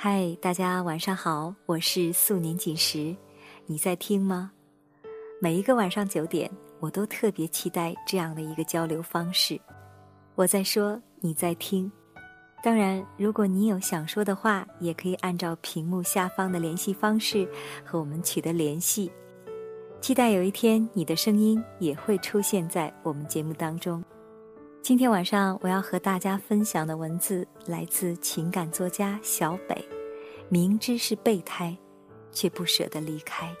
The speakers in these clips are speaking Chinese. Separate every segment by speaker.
Speaker 1: 嗨，大家晚上好，我是素年锦时，你在听吗？每一个晚上九点，我都特别期待这样的一个交流方式。我在说，你在听。当然，如果你有想说的话，也可以按照屏幕下方的联系方式和我们取得联系。期待有一天，你的声音也会出现在我们节目当中。今天晚上我要和大家分享的文字来自情感作家小北，明知是备胎，却不舍得离开。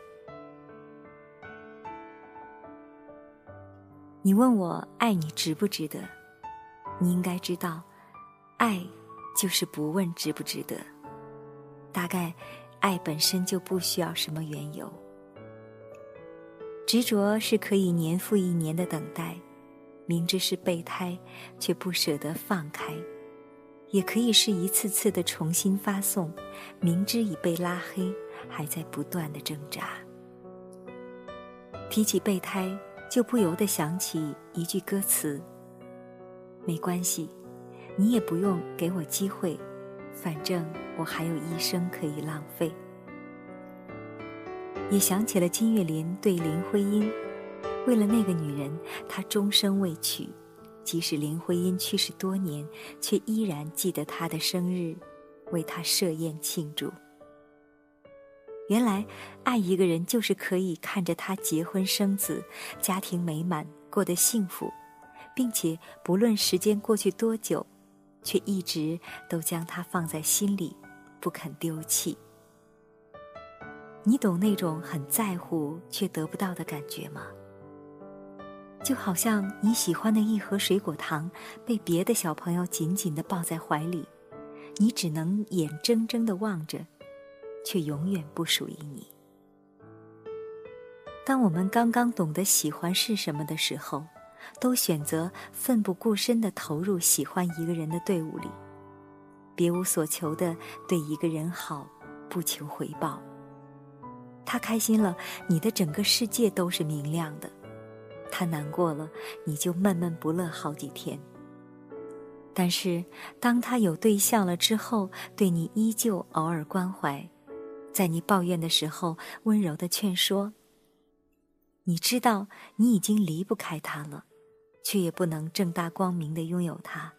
Speaker 1: 你问我爱你值不值得？你应该知道，爱就是不问值不值得。大概，爱本身就不需要什么缘由。执着是可以年复一年的等待。明知是备胎，却不舍得放开；也可以是一次次的重新发送，明知已被拉黑，还在不断的挣扎。提起备胎，就不由得想起一句歌词：“没关系，你也不用给我机会，反正我还有一生可以浪费。”也想起了金岳霖对林徽因。为了那个女人，他终生未娶。即使林徽因去世多年，却依然记得她的生日，为她设宴庆祝。原来，爱一个人就是可以看着他结婚生子，家庭美满，过得幸福，并且不论时间过去多久，却一直都将他放在心里，不肯丢弃。你懂那种很在乎却得不到的感觉吗？就好像你喜欢的一盒水果糖被别的小朋友紧紧的抱在怀里，你只能眼睁睁的望着，却永远不属于你。当我们刚刚懂得喜欢是什么的时候，都选择奋不顾身的投入喜欢一个人的队伍里，别无所求的对一个人好，不求回报。他开心了，你的整个世界都是明亮的。他难过了，你就闷闷不乐好几天。但是，当他有对象了之后，对你依旧偶尔关怀，在你抱怨的时候温柔的劝说。你知道你已经离不开他了，却也不能正大光明的拥有他，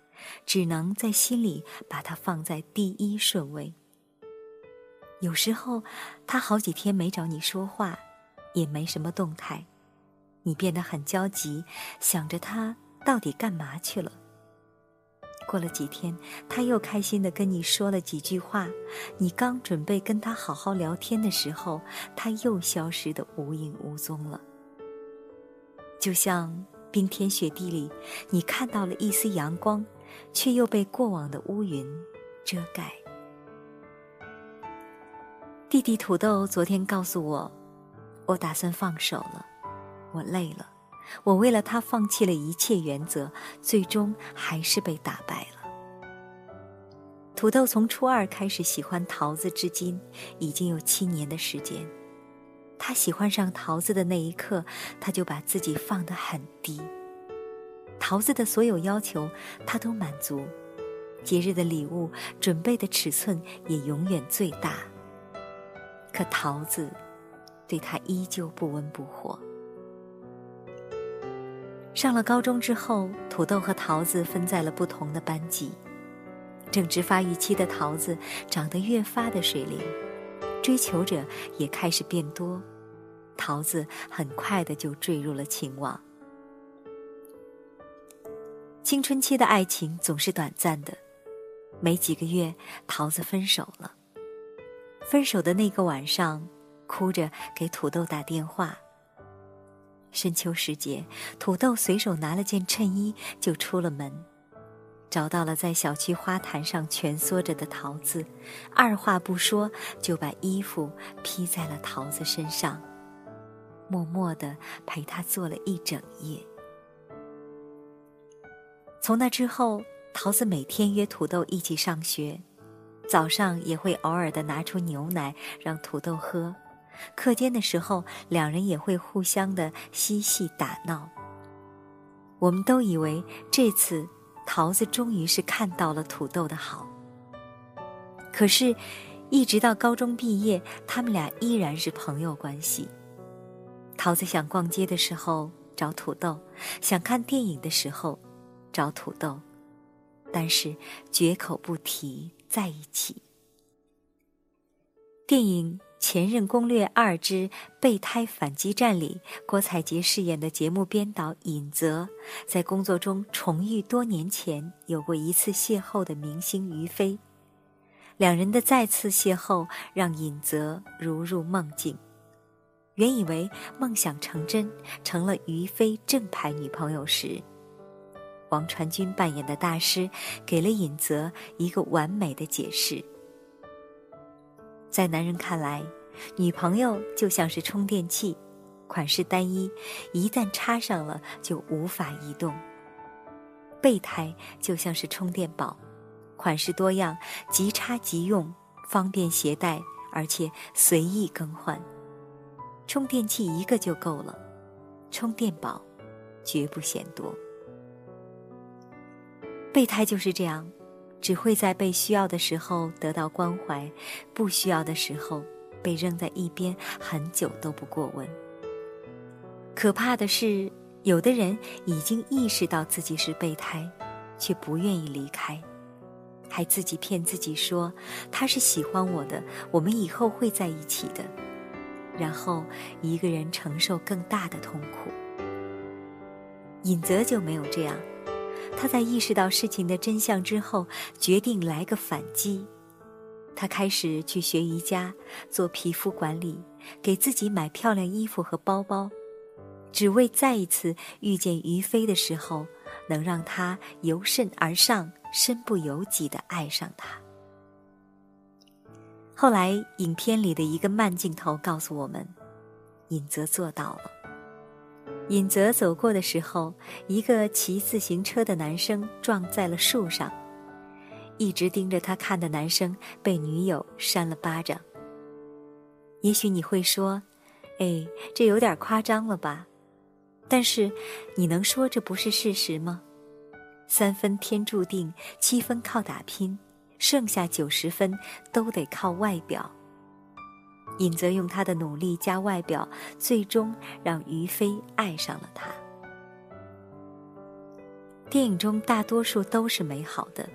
Speaker 1: 只能在心里把他放在第一顺位。有时候，他好几天没找你说话，也没什么动态。你变得很焦急，想着他到底干嘛去了。过了几天，他又开心的跟你说了几句话，你刚准备跟他好好聊天的时候，他又消失的无影无踪了。就像冰天雪地里，你看到了一丝阳光，却又被过往的乌云遮盖。弟弟土豆昨天告诉我，我打算放手了。我累了，我为了他放弃了一切原则，最终还是被打败了。土豆从初二开始喜欢桃子，至今已经有七年的时间。他喜欢上桃子的那一刻，他就把自己放得很低。桃子的所有要求，他都满足；节日的礼物准备的尺寸也永远最大。可桃子对他依旧不温不火。上了高中之后，土豆和桃子分在了不同的班级。正值发育期的桃子长得越发的水灵，追求者也开始变多。桃子很快的就坠入了情网。青春期的爱情总是短暂的，没几个月，桃子分手了。分手的那个晚上，哭着给土豆打电话。深秋时节，土豆随手拿了件衬衣就出了门，找到了在小区花坛上蜷缩着的桃子，二话不说就把衣服披在了桃子身上，默默的陪她坐了一整夜。从那之后，桃子每天约土豆一起上学，早上也会偶尔的拿出牛奶让土豆喝。课间的时候，两人也会互相的嬉戏打闹。我们都以为这次桃子终于是看到了土豆的好。可是，一直到高中毕业，他们俩依然是朋友关系。桃子想逛街的时候找土豆，想看电影的时候找土豆，但是绝口不提在一起。电影。《前任攻略二之备胎反击战》里，郭采洁饰演的节目编导尹泽，在工作中重遇多年前有过一次邂逅的明星于飞。两人的再次邂逅让尹泽如入梦境。原以为梦想成真，成了于飞正牌女朋友时，王传君扮演的大师给了尹泽一个完美的解释。在男人看来，女朋友就像是充电器，款式单一，一旦插上了就无法移动。备胎就像是充电宝，款式多样，即插即用，方便携带，而且随意更换。充电器一个就够了，充电宝绝不嫌多。备胎就是这样。只会在被需要的时候得到关怀，不需要的时候被扔在一边，很久都不过问。可怕的是，有的人已经意识到自己是备胎，却不愿意离开，还自己骗自己说他是喜欢我的，我们以后会在一起的，然后一个人承受更大的痛苦。尹泽就没有这样。他在意识到事情的真相之后，决定来个反击。他开始去学瑜伽，做皮肤管理，给自己买漂亮衣服和包包，只为再一次遇见于飞的时候，能让他由盛而上、身不由己地爱上他。后来，影片里的一个慢镜头告诉我们，尹泽做到了。尹泽走过的时候，一个骑自行车的男生撞在了树上。一直盯着他看的男生被女友扇了巴掌。也许你会说：“哎，这有点夸张了吧？”但是，你能说这不是事实吗？三分天注定，七分靠打拼，剩下九十分都得靠外表。尹泽用他的努力加外表，最终让于飞爱上了他。电影中大多数都是美好的，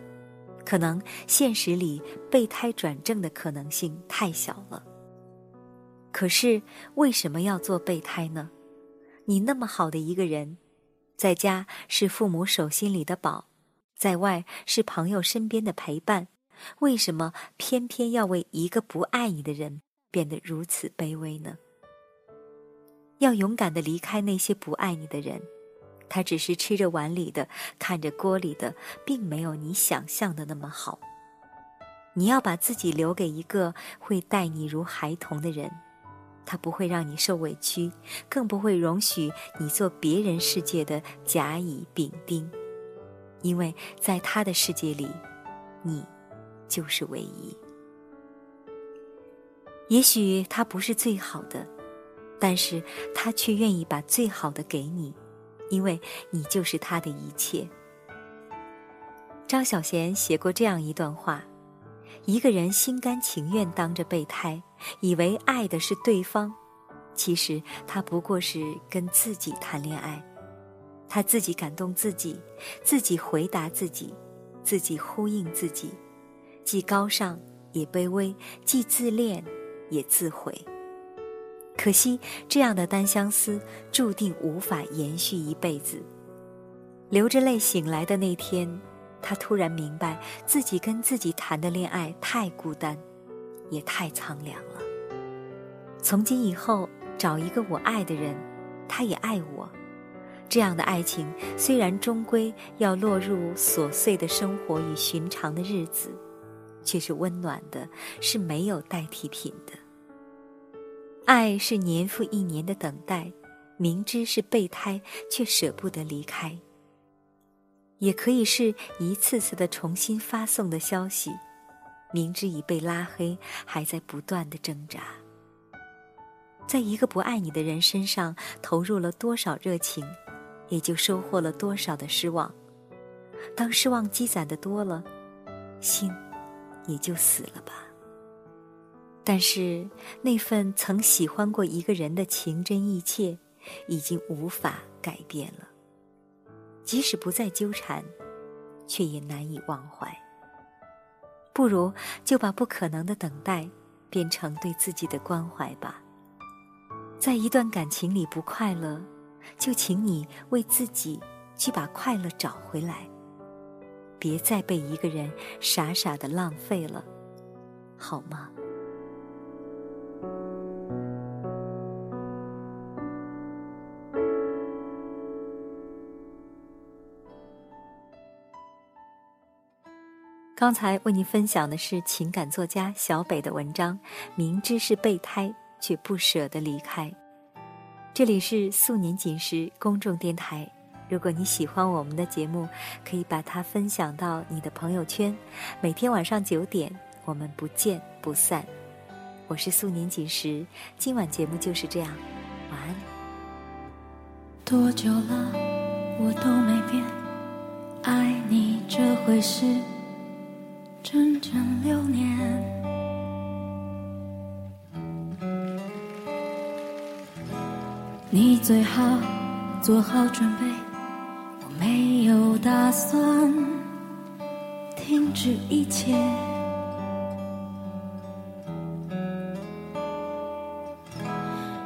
Speaker 1: 可能现实里备胎转正的可能性太小了。可是为什么要做备胎呢？你那么好的一个人，在家是父母手心里的宝，在外是朋友身边的陪伴，为什么偏偏要为一个不爱你的人？变得如此卑微呢？要勇敢的离开那些不爱你的人，他只是吃着碗里的，看着锅里的，并没有你想象的那么好。你要把自己留给一个会待你如孩童的人，他不会让你受委屈，更不会容许你做别人世界的甲乙丙丁，因为在他的世界里，你就是唯一。也许他不是最好的，但是他却愿意把最好的给你，因为你就是他的一切。张小娴写过这样一段话：一个人心甘情愿当着备胎，以为爱的是对方，其实他不过是跟自己谈恋爱，他自己感动自己，自己回答自己，自己呼应自己，既高尚也卑微，既自恋。也自毁。可惜，这样的单相思注定无法延续一辈子。流着泪醒来的那天，他突然明白，自己跟自己谈的恋爱太孤单，也太苍凉了。从今以后，找一个我爱的人，他也爱我，这样的爱情虽然终归要落入琐碎的生活与寻常的日子。却是温暖的，是没有代替品的。爱是年复一年的等待，明知是备胎，却舍不得离开。也可以是一次次的重新发送的消息，明知已被拉黑，还在不断的挣扎。在一个不爱你的人身上投入了多少热情，也就收获了多少的失望。当失望积攒的多了，心。也就死了吧。但是那份曾喜欢过一个人的情真意切，已经无法改变了。即使不再纠缠，却也难以忘怀。不如就把不可能的等待，变成对自己的关怀吧。在一段感情里不快乐，就请你为自己去把快乐找回来。别再被一个人傻傻的浪费了，好吗？刚才为您分享的是情感作家小北的文章，明知是备胎却不舍得离开。这里是素年锦时公众电台，如果你喜欢我们的节目，可以把它分享到你的朋友圈。每天晚上九点，我们不见不散。我是素年锦时，今晚节目就是这样，晚安。
Speaker 2: 多久了，我都没变，爱你这回事。整整六年，你最好做好准备，我没有打算停止一切。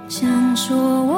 Speaker 2: 想说我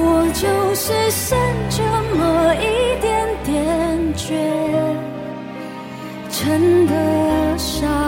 Speaker 2: 我就是剩这么一点点倔，称得上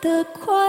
Speaker 2: 的快。